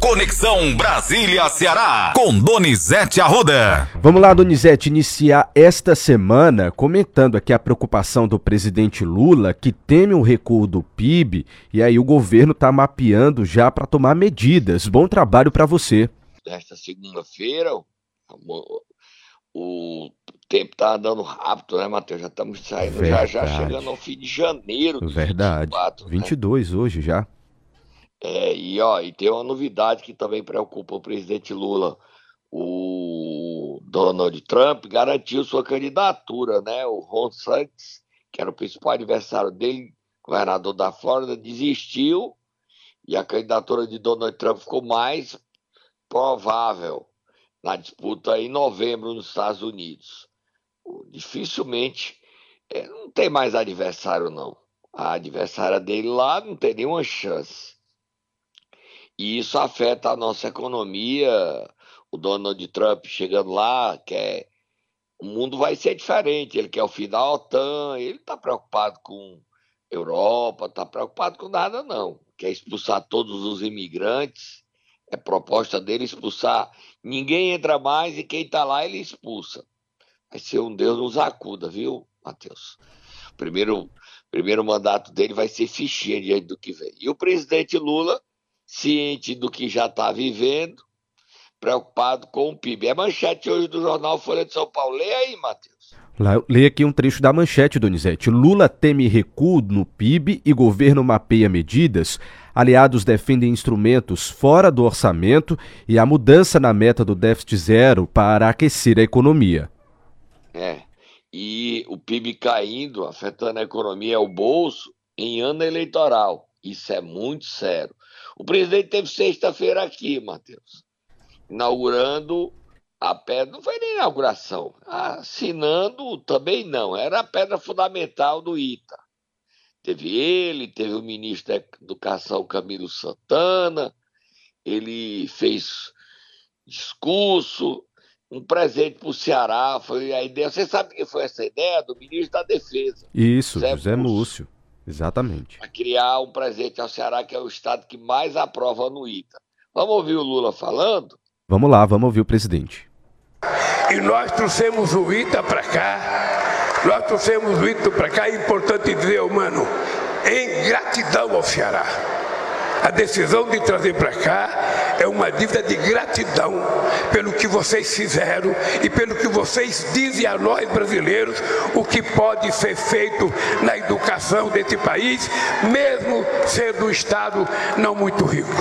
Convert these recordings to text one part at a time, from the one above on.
Conexão Brasília-Ceará, com Donizete Arruda. Vamos lá, Donizete, iniciar esta semana comentando aqui a preocupação do presidente Lula, que teme um recuo do PIB, e aí o governo está mapeando já para tomar medidas. Bom trabalho para você. Nesta segunda-feira, o tempo tá andando rápido, né, Matheus? Já estamos saindo, Verdade. já já chegando ao fim de janeiro. De Verdade. 24, 22 né? hoje já. É, e ó, e tem uma novidade que também preocupa o presidente Lula. O Donald Trump garantiu sua candidatura, né? O Ron Santos, que era o principal adversário dele, governador da Flórida, desistiu e a candidatura de Donald Trump ficou mais provável na disputa em novembro nos Estados Unidos dificilmente é, não tem mais adversário, não. A adversária dele lá não tem nenhuma chance. E isso afeta a nossa economia. O Donald Trump chegando lá, quer. O mundo vai ser diferente. Ele quer o fim da OTAN, ele está preocupado com Europa, está preocupado com nada, não. Quer expulsar todos os imigrantes. É proposta dele expulsar. Ninguém entra mais e quem está lá ele expulsa vai ser um Deus nos acuda, viu, Matheus? Primeiro, primeiro mandato dele vai ser fichinha diante do que vem. E o presidente Lula, ciente do que já está vivendo, preocupado com o PIB. É manchete hoje do jornal Folha de São Paulo. Leia aí, Matheus. Leia aqui um trecho da manchete, Donizete. Lula teme recuo no PIB e governo mapeia medidas. Aliados defendem instrumentos fora do orçamento e a mudança na meta do déficit zero para aquecer a economia. É. E o PIB caindo, afetando a economia, o bolso, em ano eleitoral. Isso é muito sério. O presidente teve sexta-feira aqui, Matheus, inaugurando a pedra. Não foi nem inauguração, assinando também não. Era a pedra fundamental do ITA. Teve ele, teve o ministro da Educação Camilo Santana, ele fez discurso, um presente para o Ceará. Foi a ideia. Você sabe que foi essa ideia do ministro da Defesa? Isso, José, José Múcio. Múcio. Exatamente. Para criar um presente ao Ceará, que é o estado que mais aprova no ITA. Vamos ouvir o Lula falando? Vamos lá, vamos ouvir o presidente. E nós trouxemos o ITA para cá. Nós trouxemos o ITA para cá. É importante dizer, mano, em gratidão ao Ceará. A decisão de trazer para cá é uma dívida de gratidão pelo que vocês fizeram e pelo que vocês dizem a nós brasileiros o que pode ser feito na educação desse país, mesmo sendo um Estado não muito rico.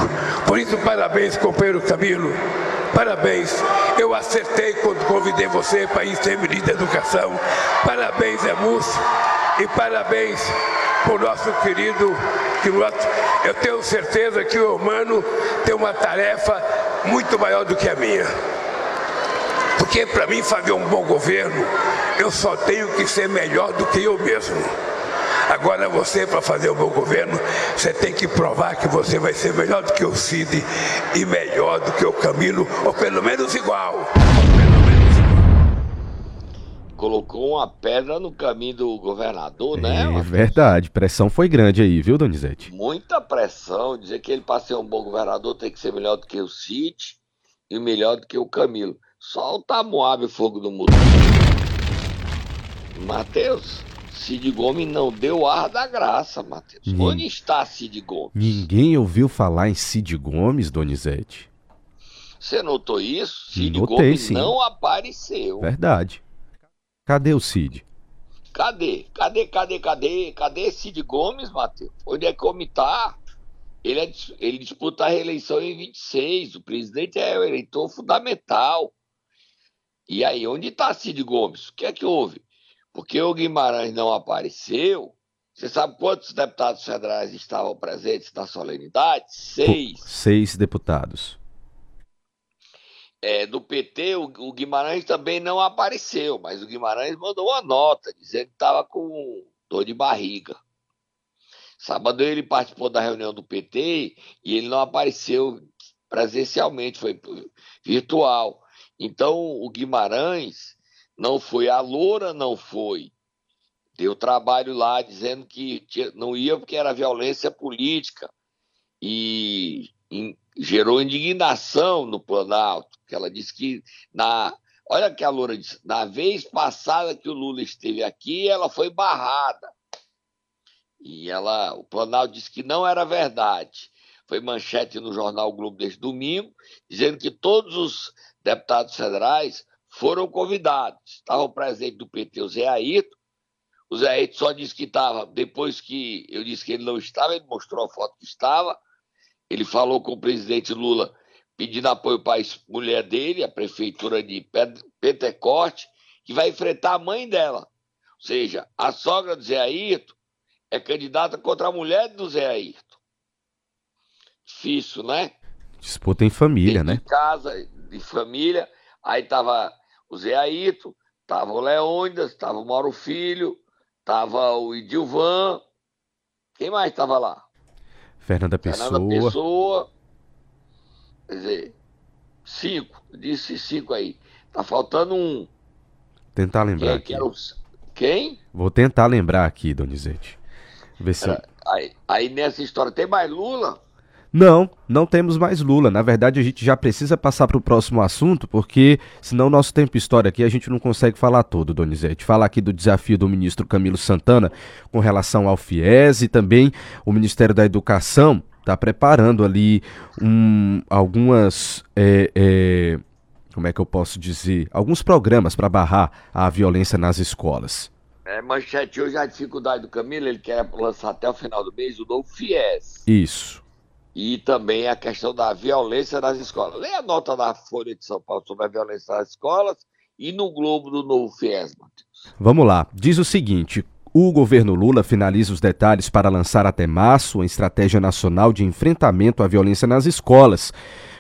Por isso, parabéns, companheiro Camilo. Parabéns, eu acertei quando convidei você para ir ser ministro da Educação. Parabéns, Emus, e parabéns para o nosso querido piloto. Eu tenho certeza que o humano tem uma tarefa muito maior do que a minha. Porque para mim fazer um bom governo, eu só tenho que ser melhor do que eu mesmo. Agora você, para fazer um bom governo, você tem que provar que você vai ser melhor do que o Cid e melhor do que o Camilo, ou pelo menos igual colocou uma pedra no caminho do governador, né? É verdade, pressão foi grande aí, viu, Donizete? Muita pressão, dizer que ele para ser um bom governador tem que ser melhor do que o Cid e melhor do que o Camilo. Só o Tamoabe Fogo do Mundo. Matheus, Cid Gomes não deu ar da graça, Matheus. Onde está Cid Gomes? Ninguém ouviu falar em Cid Gomes, Donizete. Você notou isso? Cid Notei, Gomes sim. não apareceu. Verdade. Cadê o Cid? Cadê? Cadê, cadê, cadê? Cadê Cid Gomes, Matheus? Onde é que o homem tá? Ele, é, ele disputa a reeleição em 26. O presidente é o eleitor fundamental. E aí, onde está Cid Gomes? O que é que houve? Porque o Guimarães não apareceu. Você sabe quantos deputados federais estavam presentes na solenidade? Seis. Seis deputados é, do PT, o, o, Guimarães também não apareceu, mas o Guimarães mandou uma nota dizendo que estava com dor de barriga. Sábado ele participou da reunião do PT e ele não apareceu presencialmente, foi virtual. Então o Guimarães não foi, a Loura não foi. Deu trabalho lá dizendo que não ia porque era violência política. E gerou indignação no Planalto, que ela disse que na olha que a Loura disse, na vez passada que o Lula esteve aqui, ela foi barrada. E ela, o Planalto disse que não era verdade. Foi manchete no jornal Globo deste domingo, dizendo que todos os deputados federais foram convidados. Estavam presentes do PT o Zé Ayrton. O Zé Ayrton só disse que estava, depois que eu disse que ele não estava, ele mostrou a foto que estava. Ele falou com o presidente Lula pedindo apoio para a mulher dele, a prefeitura de Pentecoste, que vai enfrentar a mãe dela. Ou seja, a sogra do Zé Ayrton é candidata contra a mulher do Zé Ayrton. Difícil, né? Disputa em família, né? Em casa, de família. Aí tava o Zé Ayrton, tava o Leônidas, tava o Mauro Filho, tava o Idilvan. Quem mais tava lá? Fernanda Pessoa. Fernanda Pessoa. Quer dizer, cinco. Disse cinco aí. Tá faltando um. Tentar lembrar Quem? aqui. o... Quem? Vou tentar lembrar aqui, Donizete. Ver se... Aí, aí nessa história tem mais Lula? Não, não temos mais Lula. Na verdade, a gente já precisa passar para o próximo assunto, porque senão nosso tempo história aqui a gente não consegue falar todo, Donizete. Falar aqui do desafio do ministro Camilo Santana com relação ao FIES e também o Ministério da Educação está preparando ali um, algumas. É, é, como é que eu posso dizer? Alguns programas para barrar a violência nas escolas. É, manchete hoje a dificuldade do Camilo, ele quer lançar até o final do mês o novo FIES. Isso e também a questão da violência nas escolas. Leia a nota da Folha de São Paulo sobre a violência nas escolas e no Globo do Novo FIES, Matheus. Vamos lá. Diz o seguinte: o governo Lula finaliza os detalhes para lançar até março uma estratégia nacional de enfrentamento à violência nas escolas.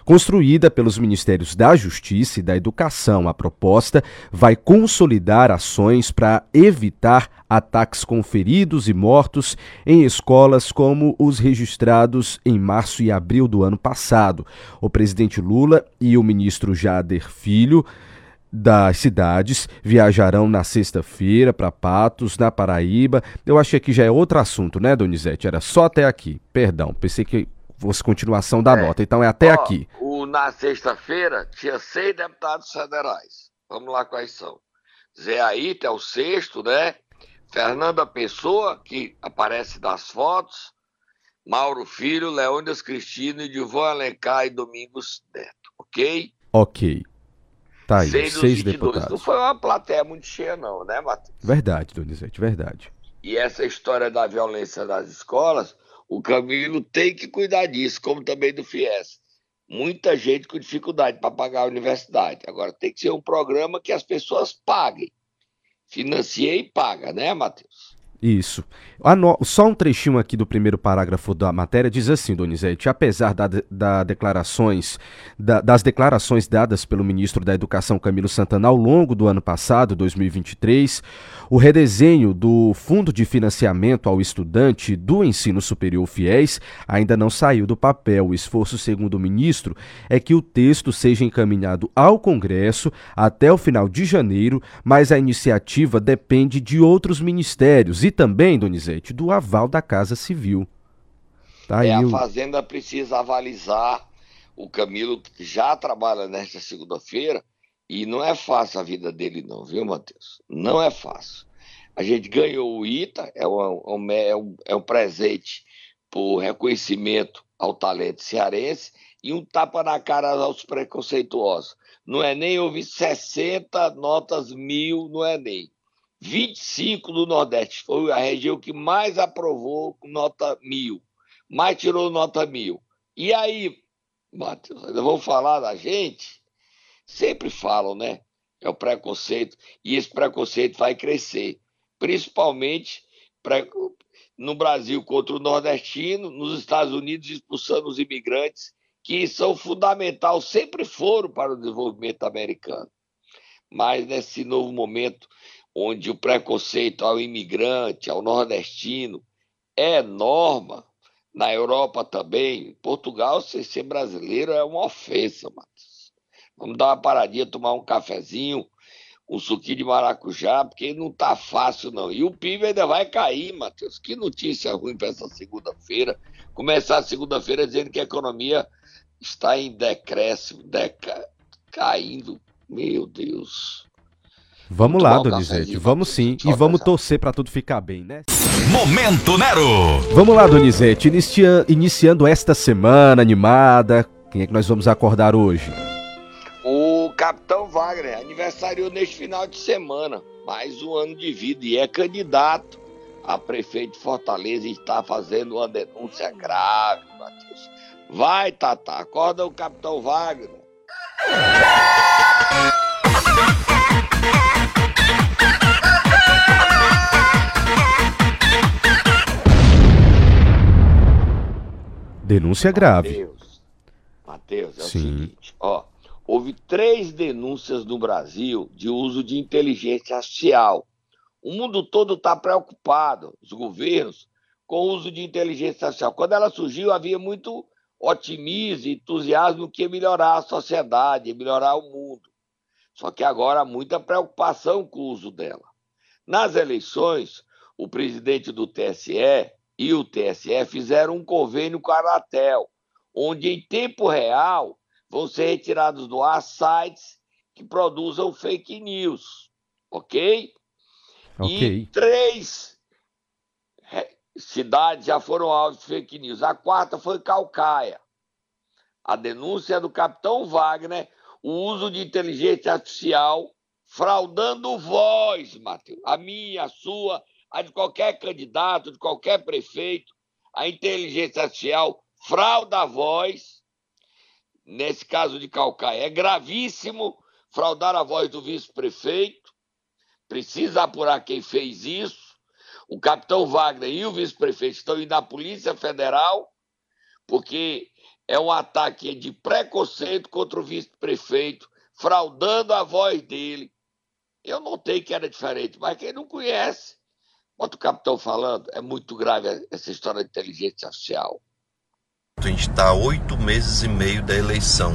Construída pelos Ministérios da Justiça e da Educação, a proposta vai consolidar ações para evitar ataques com feridos e mortos em escolas como os registrados em março e abril do ano passado. O presidente Lula e o ministro Jader Filho das cidades viajarão na sexta-feira para Patos, na Paraíba. Eu achei que já é outro assunto, né, Donizete? Era só até aqui. Perdão, pensei que fosse continuação da é. nota. Então é até Ó, aqui. O, na sexta-feira tinha seis deputados federais. Vamos lá quais são. Zé Aita é o sexto, né? Fernanda Pessoa, que aparece nas fotos. Mauro Filho, Leônidas Cristino, Divon Alencar e Domingos Neto, ok? Ok. Tá aí, seis, seis deputados. Não foi uma plateia muito cheia não, né, Matheus? Verdade, Donizete, verdade. E essa história da violência nas escolas, o Camilo tem que cuidar disso, como também do FIES. Muita gente com dificuldade para pagar a universidade. Agora, tem que ser um programa que as pessoas paguem. Financia e paga, né, Matheus? Isso. Só um trechinho aqui do primeiro parágrafo da matéria diz assim, Donizete, apesar da, da declarações, da, das declarações dadas pelo ministro da Educação Camilo Santana ao longo do ano passado, 2023, o redesenho do Fundo de Financiamento ao Estudante do Ensino Superior FIES ainda não saiu do papel. O esforço, segundo o ministro, é que o texto seja encaminhado ao Congresso até o final de janeiro, mas a iniciativa depende de outros ministérios e também, Donizete, do aval da Casa Civil. Tá é, a Fazenda precisa avalizar. O Camilo já trabalha nesta segunda-feira e não é fácil a vida dele, não, viu, Matheus? Não é fácil. A gente ganhou o ITA, é um, é um, é um presente por reconhecimento ao talento cearense e um tapa na cara aos preconceituosos. Não é nem ouvir 60 notas mil, não é nem. 25 do Nordeste. Foi a região que mais aprovou nota mil. Mais tirou nota mil. E aí, Matheus, ainda vou falar da gente? Sempre falam, né? É o preconceito. E esse preconceito vai crescer. Principalmente no Brasil contra o nordestino, nos Estados Unidos expulsando os imigrantes, que são fundamental, sempre foram para o desenvolvimento americano. Mas nesse novo momento onde o preconceito ao imigrante, ao nordestino, é norma, na Europa também, Portugal, ser, ser brasileiro é uma ofensa, Matheus. Vamos dar uma paradinha, tomar um cafezinho, um suquinho de maracujá, porque não tá fácil, não. E o PIB ainda vai cair, Matheus. Que notícia ruim para essa segunda-feira. Começar a segunda-feira dizendo que a economia está em decréscimo, deca, caindo. Meu Deus. Vamos lá, Donizete, vamos sim. E vamos torcer para tudo ficar bem, né? Momento Nero! Vamos lá, Donizete, inicia, iniciando esta semana animada. Quem é que nós vamos acordar hoje? O Capitão Wagner aniversariou neste final de semana, mais um ano de vida, e é candidato a prefeito de Fortaleza e está fazendo uma denúncia grave, Matheus. Vai, Tata, acorda o Capitão Wagner. Denúncia grave. Matheus, Matheus é Sim. o seguinte, ó, houve três denúncias no Brasil de uso de inteligência artificial. O mundo todo está preocupado, os governos, com o uso de inteligência artificial. Quando ela surgiu, havia muito otimismo e entusiasmo que ia melhorar a sociedade, ia melhorar o mundo. Só que agora há muita preocupação com o uso dela. Nas eleições, o presidente do TSE, e o TSE fizeram um convênio com a Anatel, onde em tempo real vão ser retirados do ar sites que produzam fake news, ok? Ok. E três cidades já foram alvos de fake news. A quarta foi Calcaia. A denúncia é do capitão Wagner, o uso de inteligência artificial fraudando voz, Matheus. A minha, a sua a de qualquer candidato, de qualquer prefeito, a inteligência artificial frauda a voz. Nesse caso de Calcaia, é gravíssimo fraudar a voz do vice-prefeito. Precisa apurar quem fez isso. O capitão Wagner e o vice-prefeito estão indo à Polícia Federal, porque é um ataque de preconceito contra o vice-prefeito, fraudando a voz dele. Eu notei que era diferente, mas quem não conhece Quanto o capitão falando, é muito grave essa história de inteligência artificial. A gente está oito meses e meio da eleição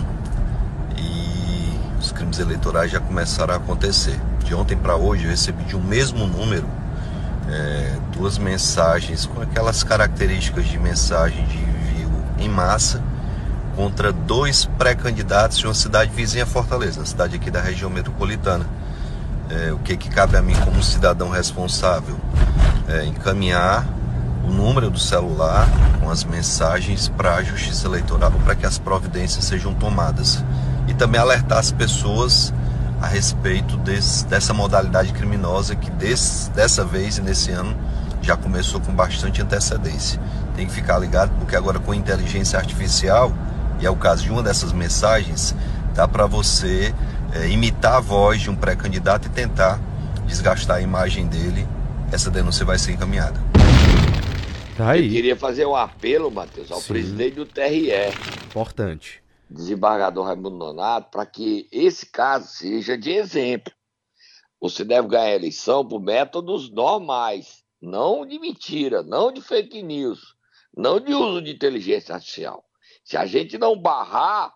e os crimes eleitorais já começaram a acontecer. De ontem para hoje eu recebi de um mesmo número é, duas mensagens com aquelas características de mensagem de envio em massa contra dois pré-candidatos de uma cidade vizinha Fortaleza, cidade aqui da região metropolitana é, o que, que cabe a mim como cidadão responsável? É, encaminhar o número do celular com as mensagens para a Justiça Eleitoral para que as providências sejam tomadas e também alertar as pessoas a respeito desse, dessa modalidade criminosa que dessa vez e nesse ano já começou com bastante antecedência. Tem que ficar ligado porque agora com inteligência artificial, e é o caso de uma dessas mensagens, dá para você é, imitar a voz de um pré-candidato e tentar desgastar a imagem dele, essa denúncia vai ser encaminhada. Tá aí. Eu queria fazer um apelo, Matheus, ao Sim. presidente do TRE. Importante. Desembargador Raimundo Nonato, para que esse caso seja de exemplo. Você deve ganhar a eleição por métodos normais, não de mentira, não de fake news, não de uso de inteligência artificial. Se a gente não barrar,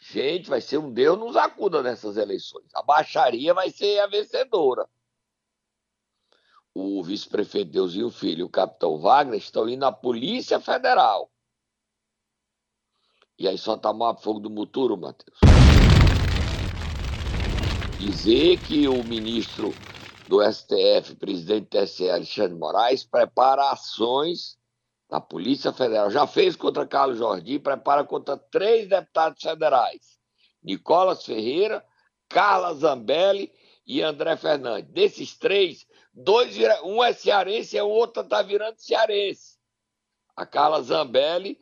Gente, vai ser um Deus nos acuda nessas eleições. A baixaria vai ser a vencedora. O vice-prefeito Deusinho Filho e o capitão Wagner estão indo à Polícia Federal. E aí só tá mal fogo do muturo, Matheus. Dizer que o ministro do STF, presidente do TSE, Alexandre Moraes, prepara ações da Polícia Federal já fez contra Carlos Jordi, prepara contra três deputados federais: Nicolas Ferreira, Carla Zambelli e André Fernandes. Desses três, dois um é cearense e a outra está virando cearense. A Carla Zambelli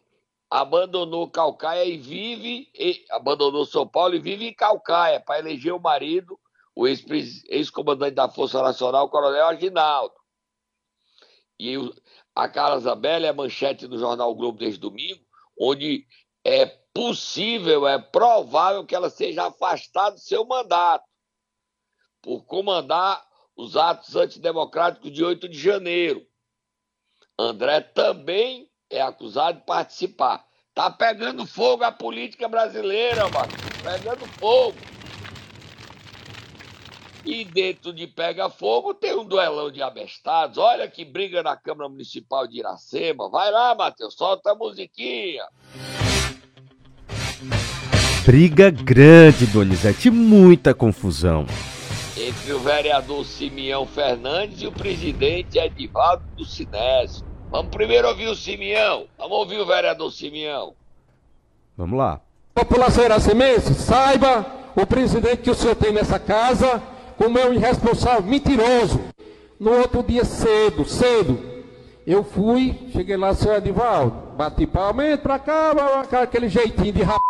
abandonou Calcaia e vive, e, abandonou São Paulo e vive em Calcaia para eleger o marido, o ex-comandante da Força Nacional, o Coronel Aginaldo. E a Carla Zambelli é manchete do jornal o Globo desde domingo, onde é possível, é provável que ela seja afastada do seu mandato por comandar os atos antidemocráticos de 8 de janeiro. André também é acusado de participar. Tá pegando fogo a política brasileira, mano. Pegando fogo. E dentro de Pega Fogo tem um duelão de abestados. Olha que briga na Câmara Municipal de Iracema. Vai lá, Matheus, solta a musiquinha. briga grande, Donizete, muita confusão. Entre o vereador Simeão Fernandes e o presidente Edivaldo do Sinésio. Vamos primeiro ouvir o Simeão. Vamos ouvir o vereador Simeão. Vamos lá. População iracemense, saiba o presidente que o senhor tem nessa casa como é um irresponsável, mentiroso. No outro dia cedo, cedo, eu fui, cheguei lá, senhor Edivaldo, bati palma, entra pra cá, aquele jeitinho de rap...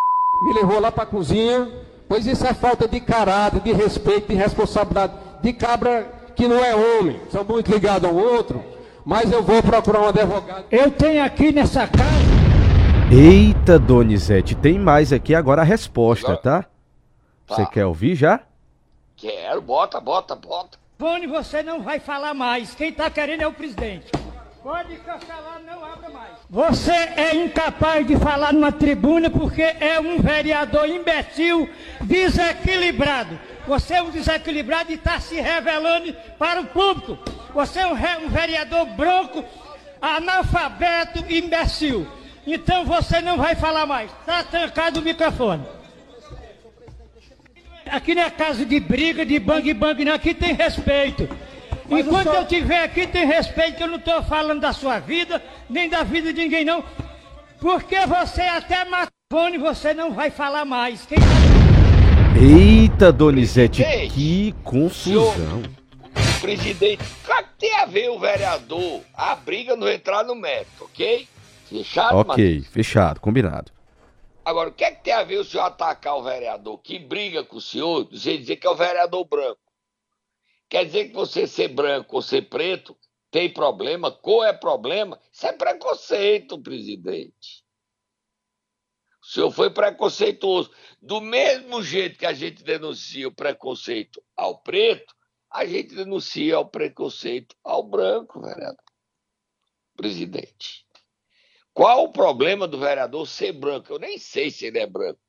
Me levou lá pra cozinha, pois isso é falta de caráter, de respeito, de responsabilidade, de cabra que não é homem, são muito ligados ao outro, mas eu vou procurar um advogado. Eu tenho aqui nessa casa... Eita, Donizete, tem mais aqui agora a resposta, tá? tá? Você quer ouvir já? Quero, bota, bota, bota. Boni, você não vai falar mais. Quem tá querendo é o presidente. Pode cancelar, não abra mais. Você é incapaz de falar numa tribuna porque é um vereador imbecil, desequilibrado. Você é um desequilibrado e está se revelando para o público. Você é um, vereador branco, analfabeto, imbecil. Então você não vai falar mais. Está trancado o microfone. Aqui não é casa de briga, de bang bang, não. Aqui tem respeito. Mas Enquanto eu estiver aqui, tem respeito, que eu não estou falando da sua vida, nem da vida de ninguém, não. Porque você até matone, você não vai falar mais. Quem... Eita, Donizete, que confusão. Presidente, o que tem a ver o vereador? A briga não entrar no mérito, ok? Fechado, Ok, Matheus? fechado, combinado. Agora, o que, é que tem a ver o senhor atacar o vereador que briga com o senhor, dizer, dizer que é o vereador branco? Quer dizer que você ser branco ou ser preto tem problema, cor é problema? Isso é preconceito, presidente. O senhor foi preconceituoso. Do mesmo jeito que a gente denuncia o preconceito ao preto, a gente denuncia o preconceito ao branco, vereador. Presidente. Qual o problema do vereador ser branco? Eu nem sei se ele é branco.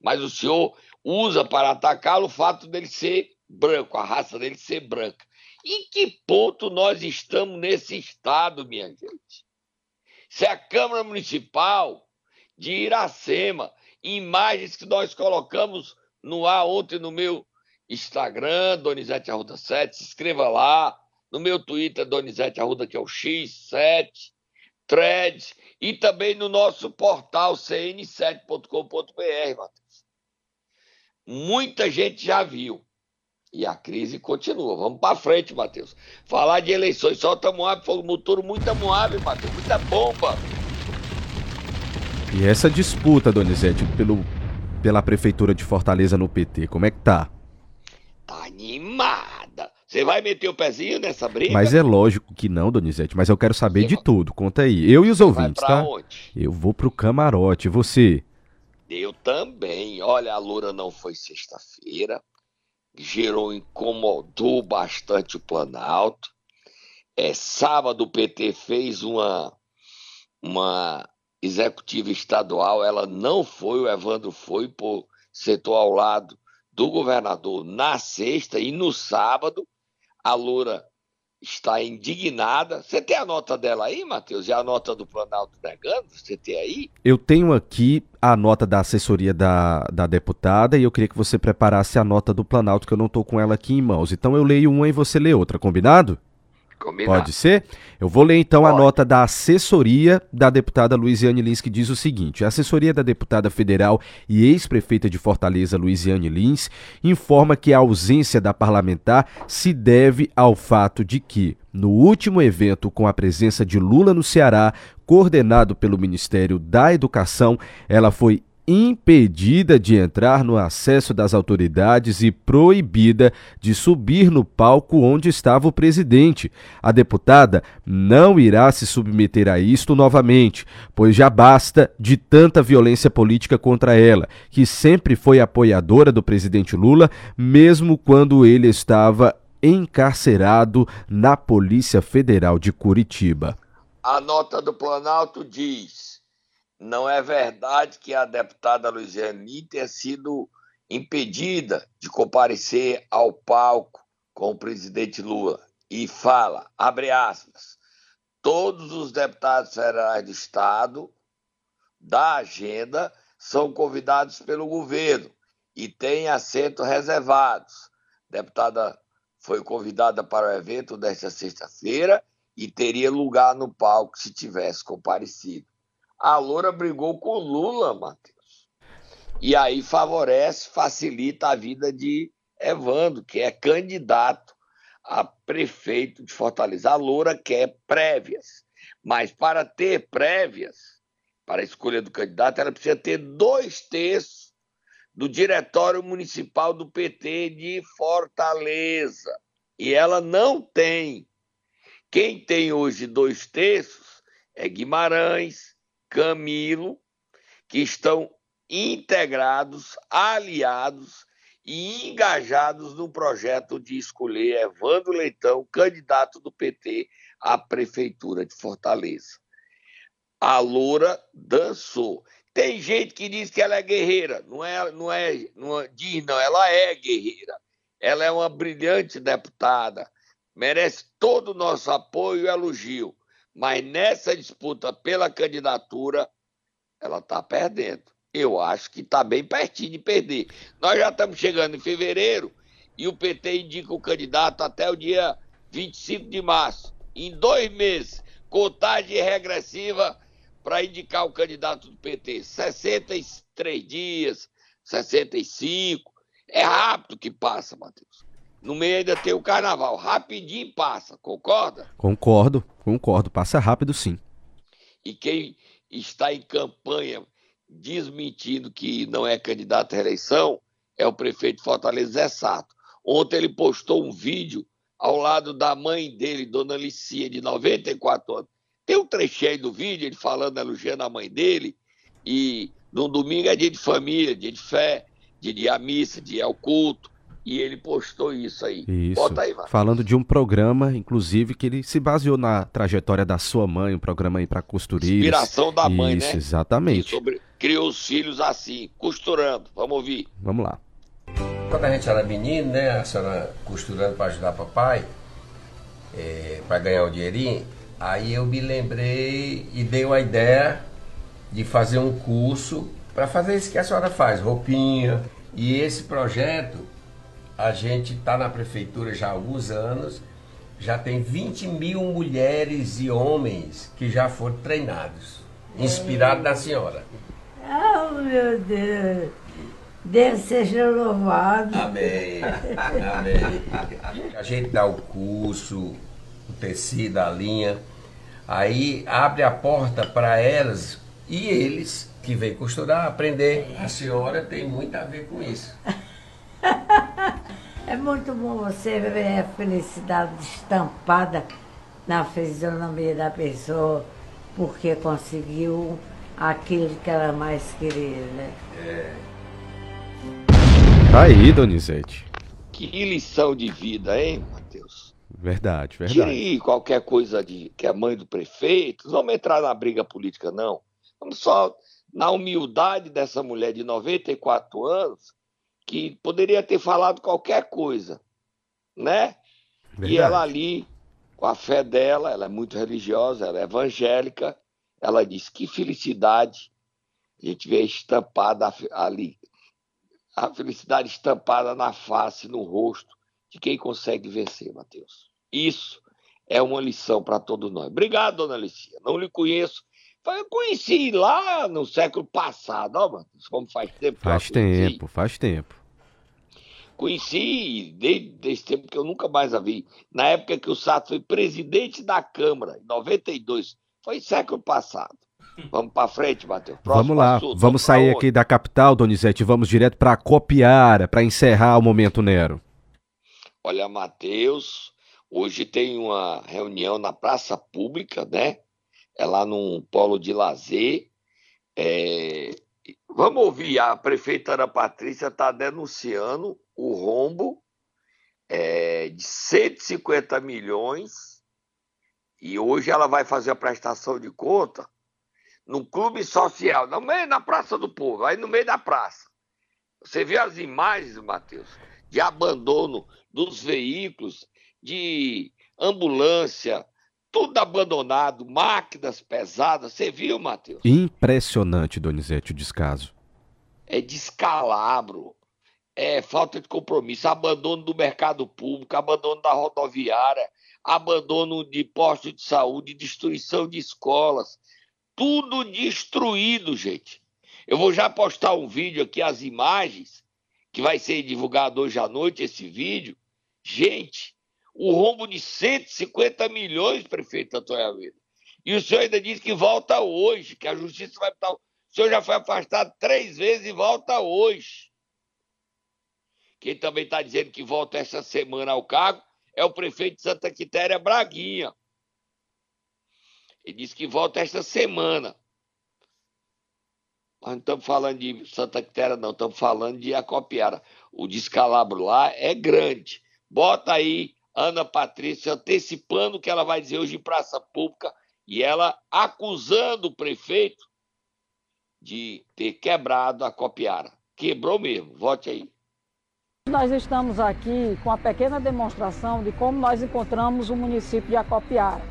Mas o senhor usa para atacá-lo o fato dele ser branco, a raça dele ser branca. Em que ponto nós estamos nesse estado, minha gente? Se a Câmara Municipal de Iracema, imagens que nós colocamos no ar ontem no meu Instagram, Donizete Arruda 7, se inscreva lá, no meu Twitter, Donizete Arruda, que é o X7, threads, e também no nosso portal cn7.com.br, Matheus. Muita gente já viu. E a crise continua. Vamos para frente, Matheus. Falar de eleições, solta Moab, fogo motor, muita Moab, Matheus, muita bomba. E essa disputa, Donizete, pelo, pela Prefeitura de Fortaleza no PT, como é que tá? Tá animada. Você vai meter o pezinho nessa briga? Mas é lógico que não, Donizete, mas eu quero saber Você de vai... tudo. Conta aí. Eu e os Você ouvintes, tá? Onde? Eu vou pro camarote. Você? Eu também. Olha, a Loura não foi sexta-feira gerou, incomodou bastante o Planalto. É, sábado o PT fez uma, uma executiva estadual, ela não foi, o Evandro foi, por setor ao lado do governador na sexta e no sábado a Loura está indignada. Você tem a nota dela aí, Matheus? E a nota do Planalto negando? Você tem aí? Eu tenho aqui a nota da assessoria da, da deputada e eu queria que você preparasse a nota do Planalto, que eu não estou com ela aqui em mãos. Então eu leio uma e você lê outra, combinado? Combinado. Pode ser? Eu vou ler então Pode. a nota da assessoria da deputada Luiziane Lins, que diz o seguinte: a assessoria da deputada federal e ex-prefeita de Fortaleza, Luiziane Lins, informa que a ausência da parlamentar se deve ao fato de que, no último evento com a presença de Lula no Ceará, coordenado pelo Ministério da Educação, ela foi impedida de entrar no acesso das autoridades e proibida de subir no palco onde estava o presidente. A deputada não irá se submeter a isto novamente, pois já basta de tanta violência política contra ela, que sempre foi apoiadora do presidente Lula, mesmo quando ele estava encarcerado na Polícia Federal de Curitiba. A nota do Planalto diz não é verdade que a deputada Luiziane tenha sido impedida de comparecer ao palco com o presidente Lula e fala, abre aspas, todos os deputados federais do Estado da agenda são convidados pelo governo e têm assentos reservados. A deputada foi convidada para o evento desta sexta-feira e teria lugar no palco se tivesse comparecido. A Loura brigou com Lula, Matheus. E aí favorece, facilita a vida de Evandro, que é candidato a prefeito de Fortaleza. A Loura quer prévias, mas para ter prévias, para a escolha do candidato, ela precisa ter dois terços do Diretório Municipal do PT de Fortaleza. E ela não tem. Quem tem hoje dois terços é Guimarães, Camilo, que estão integrados, aliados e engajados no projeto de escolher Evandro Leitão, candidato do PT à Prefeitura de Fortaleza. A Loura dançou. Tem gente que diz que ela é guerreira. Não é, não é, não é, diz não, ela é guerreira. Ela é uma brilhante deputada, merece todo o nosso apoio e elogio. Mas nessa disputa pela candidatura, ela está perdendo eu acho que está bem pertinho de perder. Nós já estamos chegando em fevereiro e o PT indica o candidato até o dia 25 de março. Em dois meses, contagem regressiva para indicar o candidato do PT. 63 dias, 65. É rápido que passa, Matheus. No meio ainda tem o carnaval. Rapidinho passa, concorda? Concordo, concordo. Passa rápido sim. E quem está em campanha desmentindo que não é candidato à reeleição é o prefeito de Fortaleza, Zé Sato. Ontem ele postou um vídeo ao lado da mãe dele, Dona Licia, de 94 anos. Tem um trechinho do vídeo, ele falando, elogiando a mãe dele, e no domingo é dia de família, dia de fé, dia de ir à missa, dia ao culto, e ele postou isso aí. Isso. Bota aí, Falando de um programa, inclusive, que ele se baseou na trajetória da sua mãe, um programa aí para costureiras. Inspiração da mãe, isso, né? exatamente. Sobre... Criou os filhos assim, costurando. Vamos ouvir. Vamos lá. Quando a gente era menino, né, a senhora costurando para ajudar papai, é, para ganhar o dinheirinho, aí eu me lembrei e dei uma ideia de fazer um curso para fazer isso que a senhora faz, roupinha. E esse projeto a gente está na prefeitura já há alguns anos, já tem 20 mil mulheres e homens que já foram treinados, inspirados na senhora. Oh, meu Deus! Deus seja louvado. Amém. Amém. A gente dá o curso, o tecido, a linha, aí abre a porta para elas e eles que vêm costurar, aprender. A senhora tem muito a ver com isso. É muito bom você ver a felicidade estampada na fisionomia da pessoa, porque conseguiu aquilo que ela mais queria, né? É. Tá aí, Donizete. Que lição de vida, hein, Matheus? Verdade, verdade. Tire qualquer coisa de que é mãe do prefeito, não vamos entrar na briga política, não. Vamos só na humildade dessa mulher de 94 anos, que poderia ter falado qualquer coisa, né? Verdade. E ela ali, com a fé dela, ela é muito religiosa, ela é evangélica, ela diz que felicidade a gente vê estampada ali, a felicidade estampada na face, no rosto de quem consegue vencer, Mateus. Isso é uma lição para todos nós. Obrigado, dona Alicia. Não lhe conheço. Eu conheci lá no século passado, ó, Matheus, como faz tempo. Faz tempo, faz tempo. Conheci desde esse tempo que eu nunca mais a vi. Na época que o Sato foi presidente da Câmara, em 92. Foi século passado. Vamos para frente, Matheus. Vamos lá. Assunto. Vamos sair aqui da capital, Donizete. Vamos direto para Copiara, para encerrar o Momento Nero. Olha, Matheus, hoje tem uma reunião na Praça Pública, né? É lá num polo de lazer. É... Vamos ouvir, a prefeita Ana Patrícia está denunciando o rombo é, de 150 milhões e hoje ela vai fazer a prestação de conta no clube social, no meio na Praça do Povo, aí no meio da praça. Você vê as imagens, Matheus, de abandono dos veículos, de ambulância, tudo abandonado, máquinas pesadas. Você viu, Matheus? Impressionante, Donizete, o descaso. é descalabro, é falta de compromisso, abandono do mercado público, abandono da rodoviária, abandono de postos de saúde, destruição de escolas, tudo destruído, gente. Eu vou já postar um vídeo aqui, as imagens, que vai ser divulgado hoje à noite, esse vídeo. Gente, o rombo de 150 milhões, prefeito Antônio Almeida. E o senhor ainda diz que volta hoje, que a justiça vai. O senhor já foi afastado três vezes e volta hoje. Quem também está dizendo que volta essa semana ao cargo é o prefeito de Santa Quitéria Braguinha. Ele disse que volta esta semana. Nós não estamos falando de Santa Quitéria, não, estamos falando de Acopiara. O descalabro lá é grande. Bota aí Ana Patrícia antecipando o que ela vai dizer hoje em praça pública e ela acusando o prefeito de ter quebrado a Copiara. Quebrou mesmo, vote aí. Nós estamos aqui com a pequena demonstração de como nós encontramos o município de Acopiara.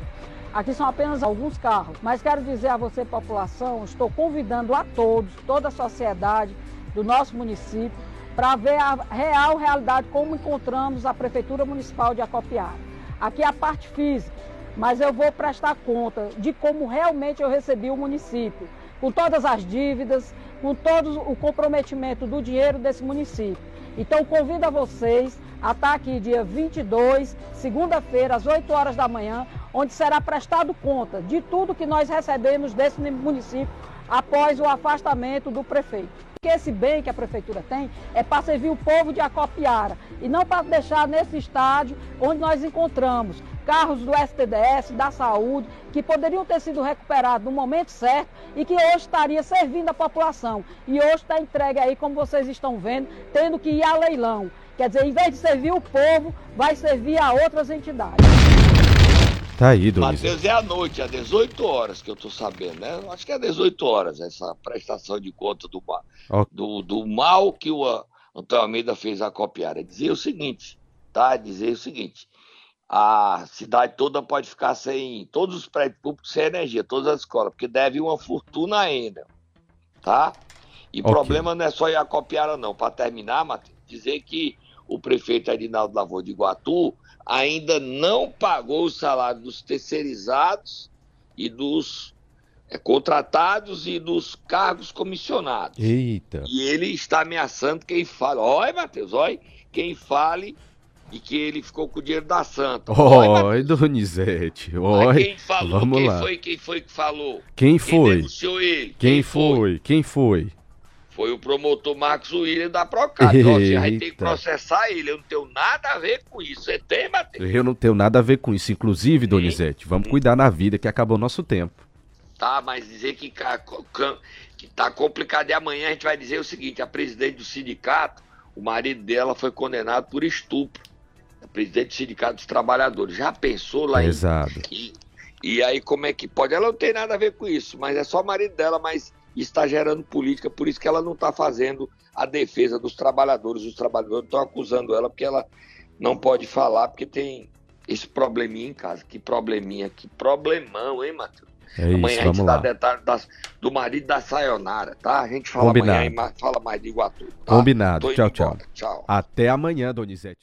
Aqui são apenas alguns carros, mas quero dizer a você, população, estou convidando a todos, toda a sociedade do nosso município, para ver a real realidade como encontramos a Prefeitura Municipal de Acopiara. Aqui é a parte física, mas eu vou prestar conta de como realmente eu recebi o município, com todas as dívidas, com todo o comprometimento do dinheiro desse município. Então convido a vocês a estar aqui dia 22, segunda-feira, às 8 horas da manhã, onde será prestado conta de tudo que nós recebemos desse município após o afastamento do prefeito. Porque esse bem que a prefeitura tem é para servir o povo de Acopiara e não para deixar nesse estádio onde nós encontramos carros do STDS, da saúde, que poderiam ter sido recuperados no momento certo e que hoje estaria servindo a população. E hoje está entregue aí, como vocês estão vendo, tendo que ir a leilão. Quer dizer, em vez de servir o povo, vai servir a outras entidades. Tá aí. Matheus, é à noite, às 18 horas que eu tô sabendo, né? Acho que é às 18 horas essa prestação de conta do, do, do mal que o Antônio Almeida fez a copiar. É dizer o seguinte, tá? É dizer o seguinte, a cidade toda pode ficar sem, todos os prédios públicos sem energia, todas as escolas, porque deve uma fortuna ainda, tá? E okay. problema não é só ir a copiar não. Para terminar, Matheus, dizer que o prefeito Adinaldo Lavor de Iguatu ainda não pagou o salário dos terceirizados e dos é, contratados e dos cargos comissionados. Eita. E ele está ameaçando quem fala. Olha, Matheus, olha, quem fale e que ele ficou com o dinheiro da Santa. Oi, Donizete. Oi. Quem falou? Vamos quem lá. foi? Quem foi que falou? Quem foi? Quem ele? Quem, quem foi? foi? Quem foi? Foi o promotor Marcos William da Procad. Você vai ter que processar ele. Eu não tenho nada a ver com isso. Você tem, Matheus? Eu não tenho nada a ver com isso. Inclusive, Donizete, vamos cuidar na vida que acabou nosso tempo. Tá, mas dizer que, que tá complicado. E amanhã a gente vai dizer o seguinte: a presidente do sindicato, o marido dela foi condenado por estupro. A presidente do sindicato dos trabalhadores. Já pensou lá Exato. em. E, e aí, como é que pode? Ela não tem nada a ver com isso, mas é só o marido dela, mas está gerando política, por isso que ela não está fazendo a defesa dos trabalhadores. Os trabalhadores estão acusando ela porque ela não pode falar, porque tem esse probleminha em casa. Que probleminha, que problemão, hein, Matheus? É isso, amanhã a gente dá lá. detalhe das, do marido da Sayonara, tá? A gente fala Combinado. amanhã e fala mais de Iguatu. Tá? Combinado. Tchau, tchau. Tchau. Até amanhã, Donizete.